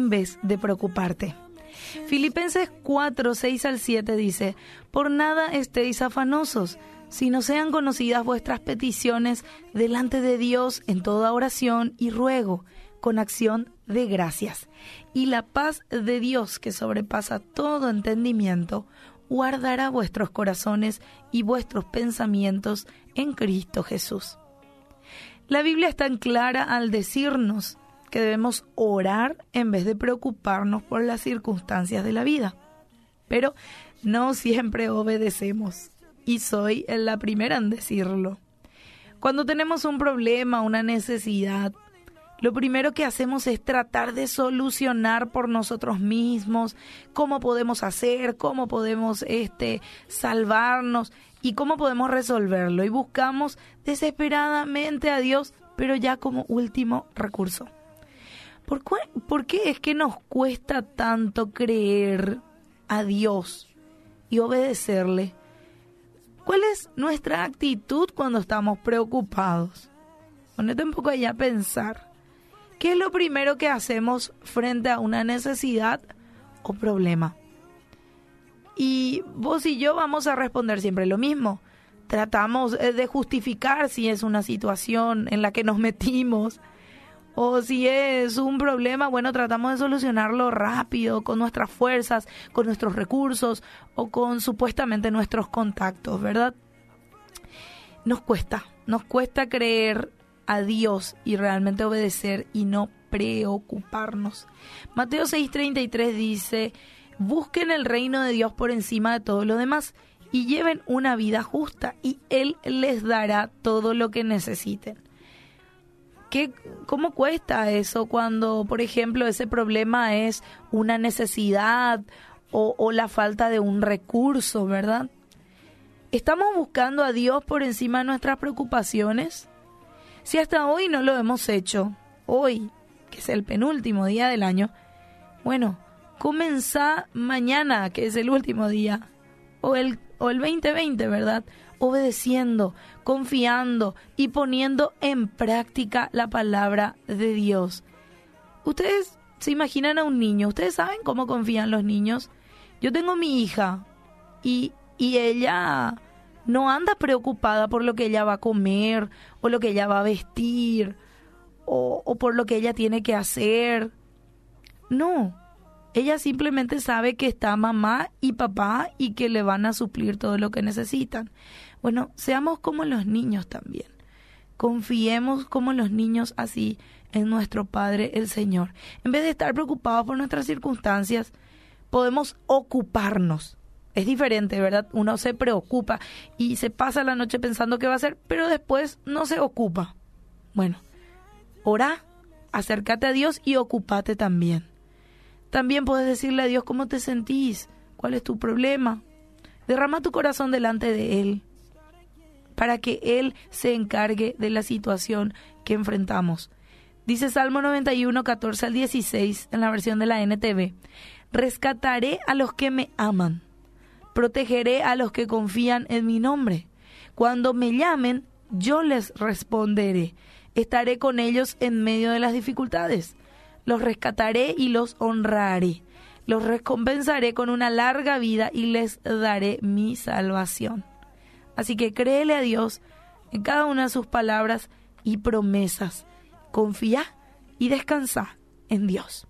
en vez de preocuparte. Filipenses 4, 6 al 7 dice, Por nada estéis afanosos, sino sean conocidas vuestras peticiones delante de Dios en toda oración y ruego, con acción de gracias. Y la paz de Dios, que sobrepasa todo entendimiento, guardará vuestros corazones y vuestros pensamientos en Cristo Jesús. La Biblia es tan clara al decirnos que debemos orar en vez de preocuparnos por las circunstancias de la vida. Pero no siempre obedecemos y soy la primera en decirlo. Cuando tenemos un problema, una necesidad, lo primero que hacemos es tratar de solucionar por nosotros mismos cómo podemos hacer, cómo podemos este salvarnos y cómo podemos resolverlo y buscamos desesperadamente a Dios, pero ya como último recurso. ¿Por, qué es que nos cuesta tanto creer a Dios y obedecerle? ¿Cuál es nuestra actitud cuando estamos preocupados? Ponete un poco allá a pensar. ¿Qué es lo primero que hacemos frente a una necesidad o problema? Y vos y yo vamos a responder siempre lo mismo. Tratamos eh, de justificar si es una situación en la que nos metimos o si es un problema, bueno, tratamos de solucionarlo rápido, con nuestras fuerzas, con nuestros recursos o con supuestamente nuestros contactos, ¿verdad? Nos cuesta, nos cuesta creer a Dios y realmente obedecer y no preocuparnos. Mateo 6:33 dice, busquen el reino de Dios por encima de todo lo demás y lleven una vida justa y Él les dará todo lo que necesiten. ¿Qué, ¿Cómo cuesta eso cuando, por ejemplo, ese problema es una necesidad o, o la falta de un recurso, verdad? ¿Estamos buscando a Dios por encima de nuestras preocupaciones? Si hasta hoy no lo hemos hecho, hoy, que es el penúltimo día del año, bueno, comenzá mañana, que es el último día, o el, o el 2020, ¿verdad? obedeciendo, confiando y poniendo en práctica la palabra de Dios. Ustedes se imaginan a un niño, ustedes saben cómo confían los niños. Yo tengo mi hija y, y ella no anda preocupada por lo que ella va a comer o lo que ella va a vestir o, o por lo que ella tiene que hacer. No, ella simplemente sabe que está mamá y papá y que le van a suplir todo lo que necesitan. Bueno, seamos como los niños también. Confiemos como los niños así en nuestro Padre el Señor. En vez de estar preocupados por nuestras circunstancias, podemos ocuparnos. Es diferente, ¿verdad? Uno se preocupa y se pasa la noche pensando qué va a hacer, pero después no se ocupa. Bueno, ora, acércate a Dios y ocúpate también. También puedes decirle a Dios cómo te sentís, cuál es tu problema. Derrama tu corazón delante de Él para que Él se encargue de la situación que enfrentamos. Dice Salmo 91, 14 al 16 en la versión de la NTV. Rescataré a los que me aman, protegeré a los que confían en mi nombre. Cuando me llamen, yo les responderé. Estaré con ellos en medio de las dificultades. Los rescataré y los honraré. Los recompensaré con una larga vida y les daré mi salvación. Así que créele a Dios en cada una de sus palabras y promesas. Confía y descansa en Dios.